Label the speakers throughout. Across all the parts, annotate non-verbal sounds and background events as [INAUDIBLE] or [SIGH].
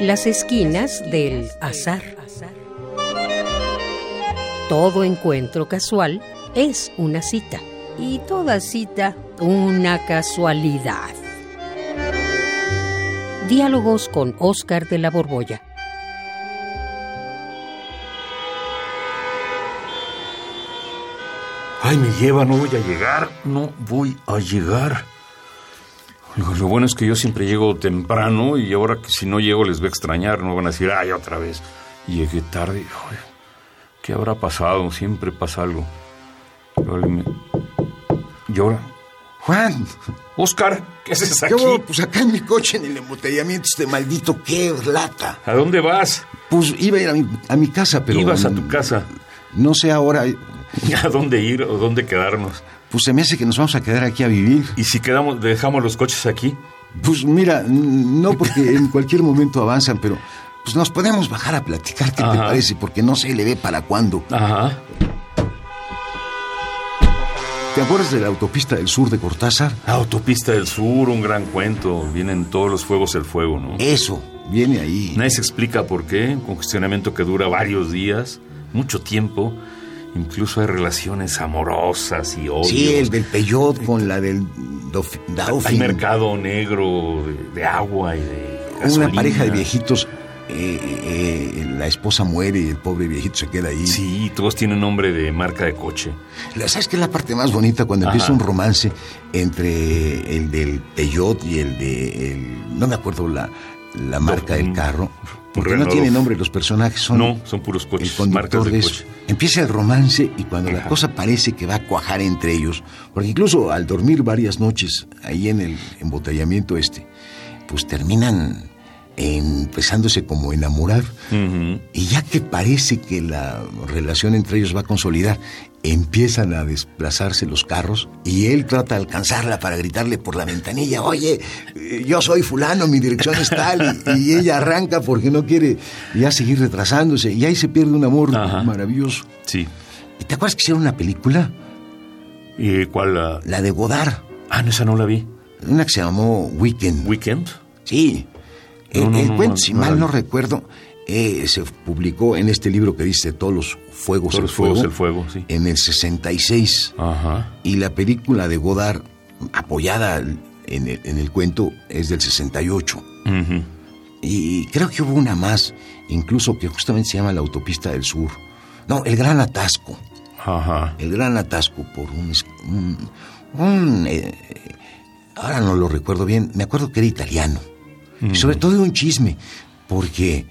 Speaker 1: Las esquinas del azar. Todo encuentro casual es una cita y toda cita una casualidad. Diálogos con Oscar de la Borbolla.
Speaker 2: Ay, me lleva, no voy a llegar, no voy a llegar. Lo, lo bueno es que yo siempre llego temprano y ahora que si no llego les voy a extrañar, no van a decir, ay, otra vez. Y llegué tarde, ay, ¿qué habrá pasado? Siempre pasa algo. Y ahora me- y ahora,
Speaker 3: Juan,
Speaker 2: Oscar, ¿qué haces aquí?
Speaker 3: yo, pues acá en mi coche en el embotellamiento este maldito qué lata.
Speaker 2: ¿A dónde vas?
Speaker 3: Pues iba a ir a mi, a mi casa, pero...
Speaker 2: Ibas a tu casa.
Speaker 3: No sé ahora, [LAUGHS]
Speaker 2: ¿A dónde ir o dónde quedarnos?
Speaker 3: Pues se me hace que nos vamos a quedar aquí a vivir.
Speaker 2: ¿Y si quedamos, dejamos los coches aquí?
Speaker 3: Pues mira, no porque en cualquier momento avanzan, pero pues nos podemos bajar a platicar, ¿qué te
Speaker 2: Ajá.
Speaker 3: parece? Porque no se le ve para cuándo.
Speaker 2: Ajá.
Speaker 3: ¿Te acuerdas de la autopista del sur de Cortázar?
Speaker 2: Autopista del Sur, un gran cuento. Vienen todos los fuegos el fuego, ¿no?
Speaker 3: Eso, viene ahí.
Speaker 2: Nadie se explica por qué. Un congestionamiento que dura varios días, mucho tiempo. Incluso hay relaciones amorosas y odios.
Speaker 3: Sí, el del Peyot con la del Dauphin.
Speaker 2: Hay mercado negro de, de agua y de
Speaker 3: Una pareja de viejitos, eh, eh, la esposa muere y el pobre viejito se queda ahí.
Speaker 2: Sí, todos tienen nombre de marca de coche.
Speaker 3: La- ¿Sabes qué es la parte más bonita? Cuando
Speaker 2: Ajá.
Speaker 3: empieza un romance entre el del Peyot y el de... el- no me acuerdo la, la marca del carro. Porque
Speaker 2: Renault.
Speaker 3: no tiene nombre los personajes, son...
Speaker 2: No, son puros
Speaker 3: el
Speaker 2: coches,
Speaker 3: conductor
Speaker 2: marcas de
Speaker 3: de eso.
Speaker 2: coche.
Speaker 3: Empieza el romance y cuando la cosa parece que va a cuajar entre ellos, porque incluso al dormir varias noches ahí en el embotellamiento este, pues terminan empezándose como a enamorar. Y ya que parece que la relación entre ellos va a consolidar, empiezan a desplazarse los carros y él trata de alcanzarla para gritarle por la ventanilla, oye, yo soy fulano, mi dirección es tal, y, y ella arranca porque no quiere ya seguir retrasándose, y ahí se pierde un amor
Speaker 2: Ajá.
Speaker 3: maravilloso.
Speaker 2: Sí.
Speaker 3: ¿Y te acuerdas que hicieron una película?
Speaker 2: ¿Y cuál? la-
Speaker 3: La de Godard,
Speaker 2: Ah, no, esa no la vi.
Speaker 3: una que se llamó Weekend.
Speaker 2: ¿Weekend?
Speaker 3: Sí. El,
Speaker 2: No,
Speaker 3: el
Speaker 2: no,
Speaker 3: cuento, si mal no recuerdo, eh, se publicó en este libro que dice Todos los Fuegos,
Speaker 2: Todos
Speaker 3: el
Speaker 2: los
Speaker 3: Fuego,
Speaker 2: fuegos, el fuego, sí.
Speaker 3: en el 66.
Speaker 2: Ajá.
Speaker 3: Y la película de Godard, apoyada en el, en el cuento, es del 68.
Speaker 2: Ujú.
Speaker 3: Y creo que hubo una más, incluso que justamente se llama La Autopista del Sur. No, El Gran Atasco.
Speaker 2: Ajá.
Speaker 3: El Gran Atasco por un... es- un- un, eh, ahora no lo recuerdo bien, me acuerdo que era italiano. Y sobre todo de un chisme, porque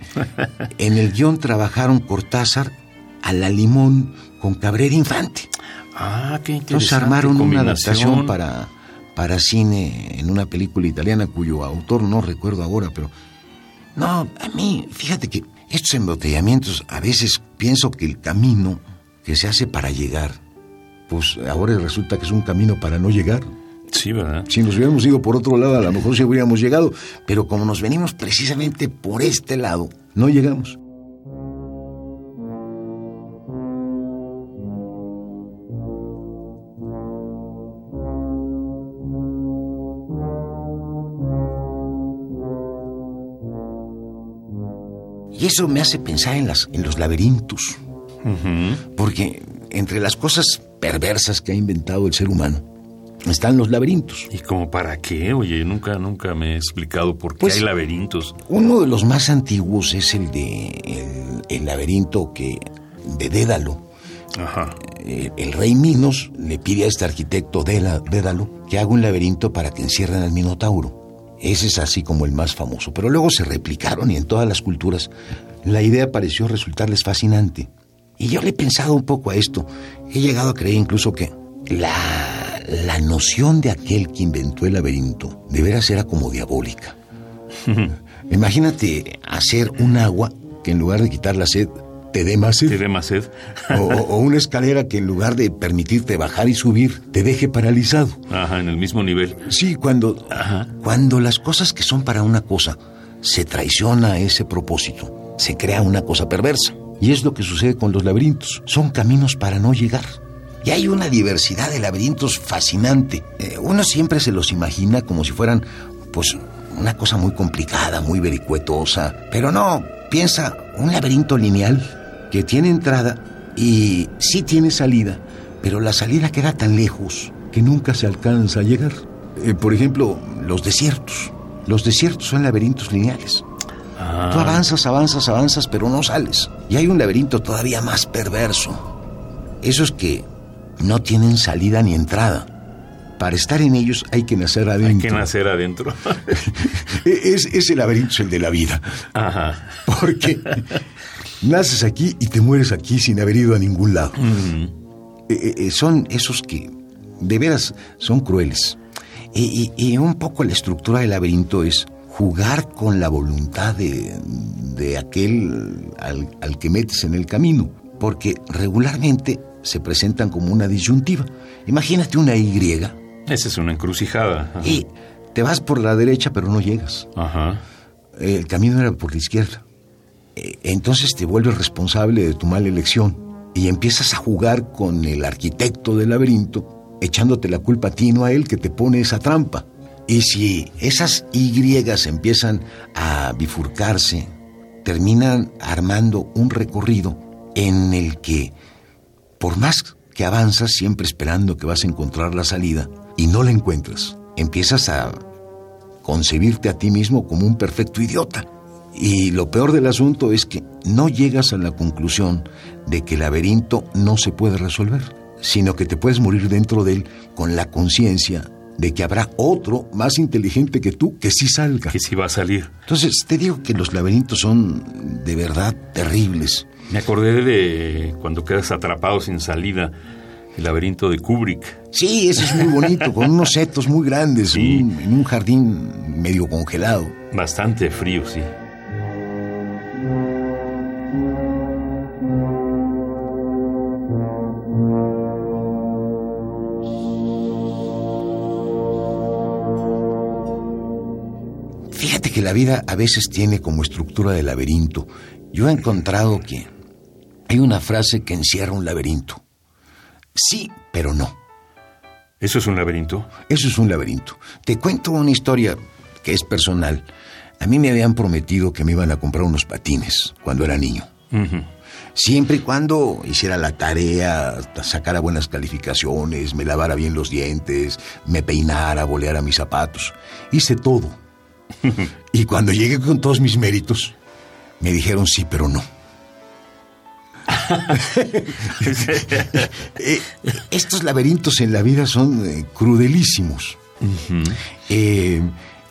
Speaker 3: en el guion trabajaron Cortázar a la limón con Cabrera Infante.
Speaker 2: Ah, qué interesante.
Speaker 3: Entonces armaron una adaptación para, para cine en una película italiana cuyo autor no recuerdo ahora, pero... No, a mí, fíjate que estos embotellamientos a veces pienso que el camino que se hace para llegar, pues ahora resulta que es un camino para no llegar.
Speaker 2: Sí, ¿verdad?
Speaker 3: Si nos hubiéramos ido por otro lado, a lo mejor sí hubiéramos llegado, pero como nos venimos precisamente por este lado, no llegamos. Y eso me hace pensar en, las, en los laberintos. Porque entre las cosas perversas que ha inventado el ser humano están los laberintos.
Speaker 2: ¿Y como para qué? Oye, nunca, nunca me he explicado por qué
Speaker 3: Pues-
Speaker 2: hay laberintos.
Speaker 3: Uno de los más antiguos es el de el, el laberinto que de Dédalo.
Speaker 2: Ajá.
Speaker 3: Eh, El rey Minos le pide a este arquitecto Dela- Dédalo que haga un laberinto para que encierren al Minotauro. Ese es así como el más famoso. Pero luego se replicaron y en todas las culturas la idea pareció resultarles fascinante. Y yo le he pensado un poco a esto. He llegado a creer incluso que la, la noción de aquel que inventó el laberinto de veras era como diabólica. [LAUGHS] Imagínate hacer un agua que en lugar de quitar la sed te dé más sed.
Speaker 2: ¿Tiene más sed?
Speaker 3: O, o una escalera que en lugar de permitirte bajar y subir, te deje paralizado.
Speaker 2: Ajá, en el mismo nivel.
Speaker 3: Sí, cuando,
Speaker 2: Ajá.
Speaker 3: cuando las cosas que son para una cosa se traiciona ese propósito, se crea una cosa perversa. Y es lo que sucede con los laberintos. Son caminos para no llegar. Y hay una diversidad de laberintos fascinante. Eh, uno siempre se los imagina como si fueran, pues, una cosa muy complicada, muy vericuetosa. Pero no, piensa, un laberinto lineal que tiene entrada y sí tiene salida, pero la salida queda tan lejos que nunca se alcanza a llegar. Eh, por ejemplo, los desiertos. Los desiertos son laberintos lineales.
Speaker 2: Ah.
Speaker 3: Tú avanzas, avanzas, avanzas, pero no sales. Y hay un laberinto todavía más perverso. Esos que no tienen salida ni entrada. Para estar en ellos hay que nacer
Speaker 2: Hay
Speaker 3: adentro.
Speaker 2: que nacer adentro. [LAUGHS]
Speaker 3: E- Es, ese laberinto es el de la vida.
Speaker 2: Ajá.
Speaker 3: Porque naces aquí y te mueres aquí sin haber ido a ningún lado. Eh, eh, son esos que de veras son crueles. Y, y- y un poco la estructura del laberinto es jugar con la voluntad de, de aquel al, al que metes en el camino. Porque regularmente se presentan como una disyuntiva. Imagínate una Y
Speaker 2: Esa es una encrucijada. Ajá.
Speaker 3: y te vas por la derecha pero no llegas.
Speaker 2: Ajá.
Speaker 3: El camino era por la izquierda. Eh, Entonces te vuelves responsable de tu mala elección y empiezas a jugar con el arquitecto del laberinto, echándote la culpa a ti, no a él, que te pone esa trampa. Y si esas Y empiezan a bifurcarse, terminan armando un recorrido en el que, por más que avanzas, siempre esperando que vas a encontrar la salida, y no la encuentras, empiezas a concebirte a ti mismo como un perfecto idiota. Y lo peor del asunto es que no llegas a la conclusión de que el laberinto no se puede resolver, sino que te puedes morir dentro de él con la conciencia de que habrá otro más inteligente que tú que sí salga.
Speaker 2: Que sí va a salir.
Speaker 3: Entonces, te digo que los laberintos son de verdad terribles.
Speaker 2: Me acordé de cuando quedas atrapado sin salida. El laberinto de Kubrick.
Speaker 3: Sí, ese es muy bonito, con unos setos muy grandes,
Speaker 2: Sí.
Speaker 3: un- en un jardín medio congelado.
Speaker 2: Bastante frío, sí.
Speaker 3: Fíjate que la vida a veces tiene como estructura de laberinto. Yo he encontrado que hay una frase que encierra un laberinto. Sí, pero no.
Speaker 2: ¿Eso es un laberinto?
Speaker 3: Eso es un laberinto. Te cuento una historia que es personal. A mí me habían prometido que me iban a comprar unos patines cuando era niño. Siempre y cuando hiciera la tarea, sacara buenas calificaciones, me lavara bien los dientes, me peinara, boleara mis zapatos. Hice todo. [LAUGHS] y cuando llegué con todos mis méritos, me dijeron sí, pero no. Eh, estos laberintos en la vida son eh, crudelísimos. Eh,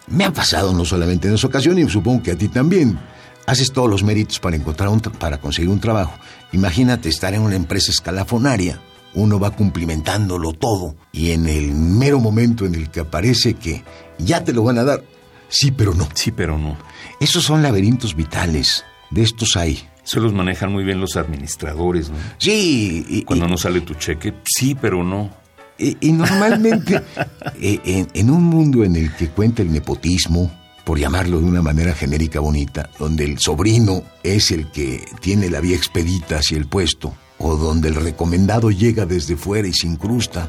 Speaker 3: me han pasado no solamente en esa ocasión, y supongo que a ti también. Haces todos los méritos para encontrar un para conseguir un trabajo. Imagínate estar en una empresa escalafonaria. Uno va cumplimentándolo todo y en el mero momento en el que aparece que ya te lo van a dar, sí, pero no.
Speaker 2: Sí, pero no.
Speaker 3: Esos son laberintos vitales. De estos hay.
Speaker 2: Eso los manejan muy bien los administradores, ¿no?
Speaker 3: Sí, y,
Speaker 2: Cuando
Speaker 3: y-
Speaker 2: no sale tu cheque, sí, pero no.
Speaker 3: Y, y normalmente, [LAUGHS] eh, en, en un mundo en el que cuenta el nepotismo, por llamarlo de una manera genérica bonita, donde el sobrino es el que tiene la vía expedita hacia el puesto, o donde el recomendado llega desde fuera y se incrusta,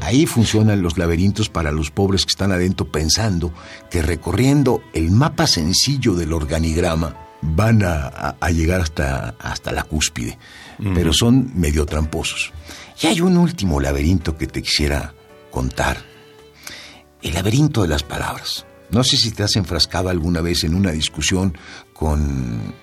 Speaker 3: ahí funcionan los laberintos para los pobres que están adentro pensando que recorriendo el mapa sencillo del organigrama van a, llegar hasta, hasta la cúspide, pero son medio tramposos. Y hay un último laberinto que te quisiera contar. El laberinto de las palabras. No sé si te has enfrascado alguna vez en una discusión con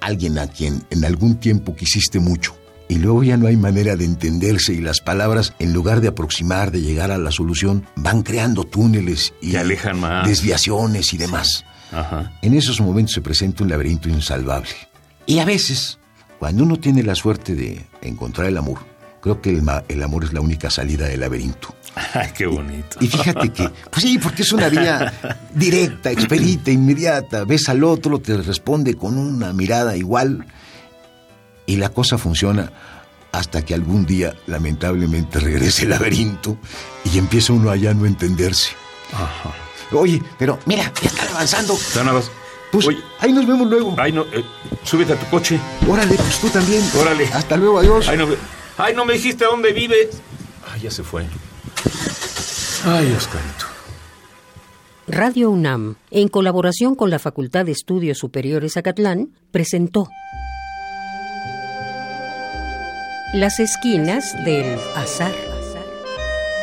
Speaker 3: alguien a quien en algún tiempo quisiste mucho. Y luego ya no hay manera de entenderse y las palabras, en lugar de aproximar, de llegar a la solución, van creando túneles y
Speaker 2: Te alejan más.
Speaker 3: desviaciones y demás.
Speaker 2: Ajá.
Speaker 3: En esos momentos se presenta un laberinto insalvable. Y a veces, cuando uno tiene la suerte de encontrar el amor, creo que el, amor es la única salida del laberinto. [LAUGHS]
Speaker 2: Ay, qué bonito.
Speaker 3: Y fíjate que, pues sí, porque es una vía directa, expedita, inmediata. Ves al otro, te responde con una mirada igual y la cosa funciona hasta que algún día, lamentablemente, regrese el laberinto y empieza uno a ya no entenderse.
Speaker 2: Ajá.
Speaker 3: Oye, pero mira, ya están avanzando.
Speaker 2: Ya nada más.
Speaker 3: Pues
Speaker 2: Oye,
Speaker 3: ahí nos vemos luego.
Speaker 2: ay, no, eh, súbete a tu coche.
Speaker 3: Órale, pues tú también.
Speaker 2: Órale.
Speaker 3: Hasta luego, adiós.
Speaker 2: Ay, no, me- ay, no me dijiste dónde vives. Ay, ya se fue. Ay, Oscarito.
Speaker 1: Radio UNAM, en colaboración con la Facultad de Estudios Superiores Acatlán, presentó Las esquinas del azar.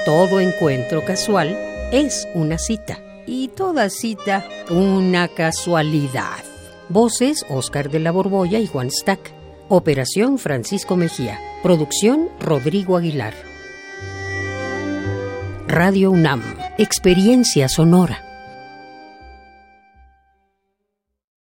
Speaker 1: Todo encuentro casual es una cita y toda cita una casualidad. Voces Oscar de la Borbolla y Juan Stack. Operación Francisco Mejía. Producción Rodrigo Aguilar. Radio UNAM. Experiencia sonora.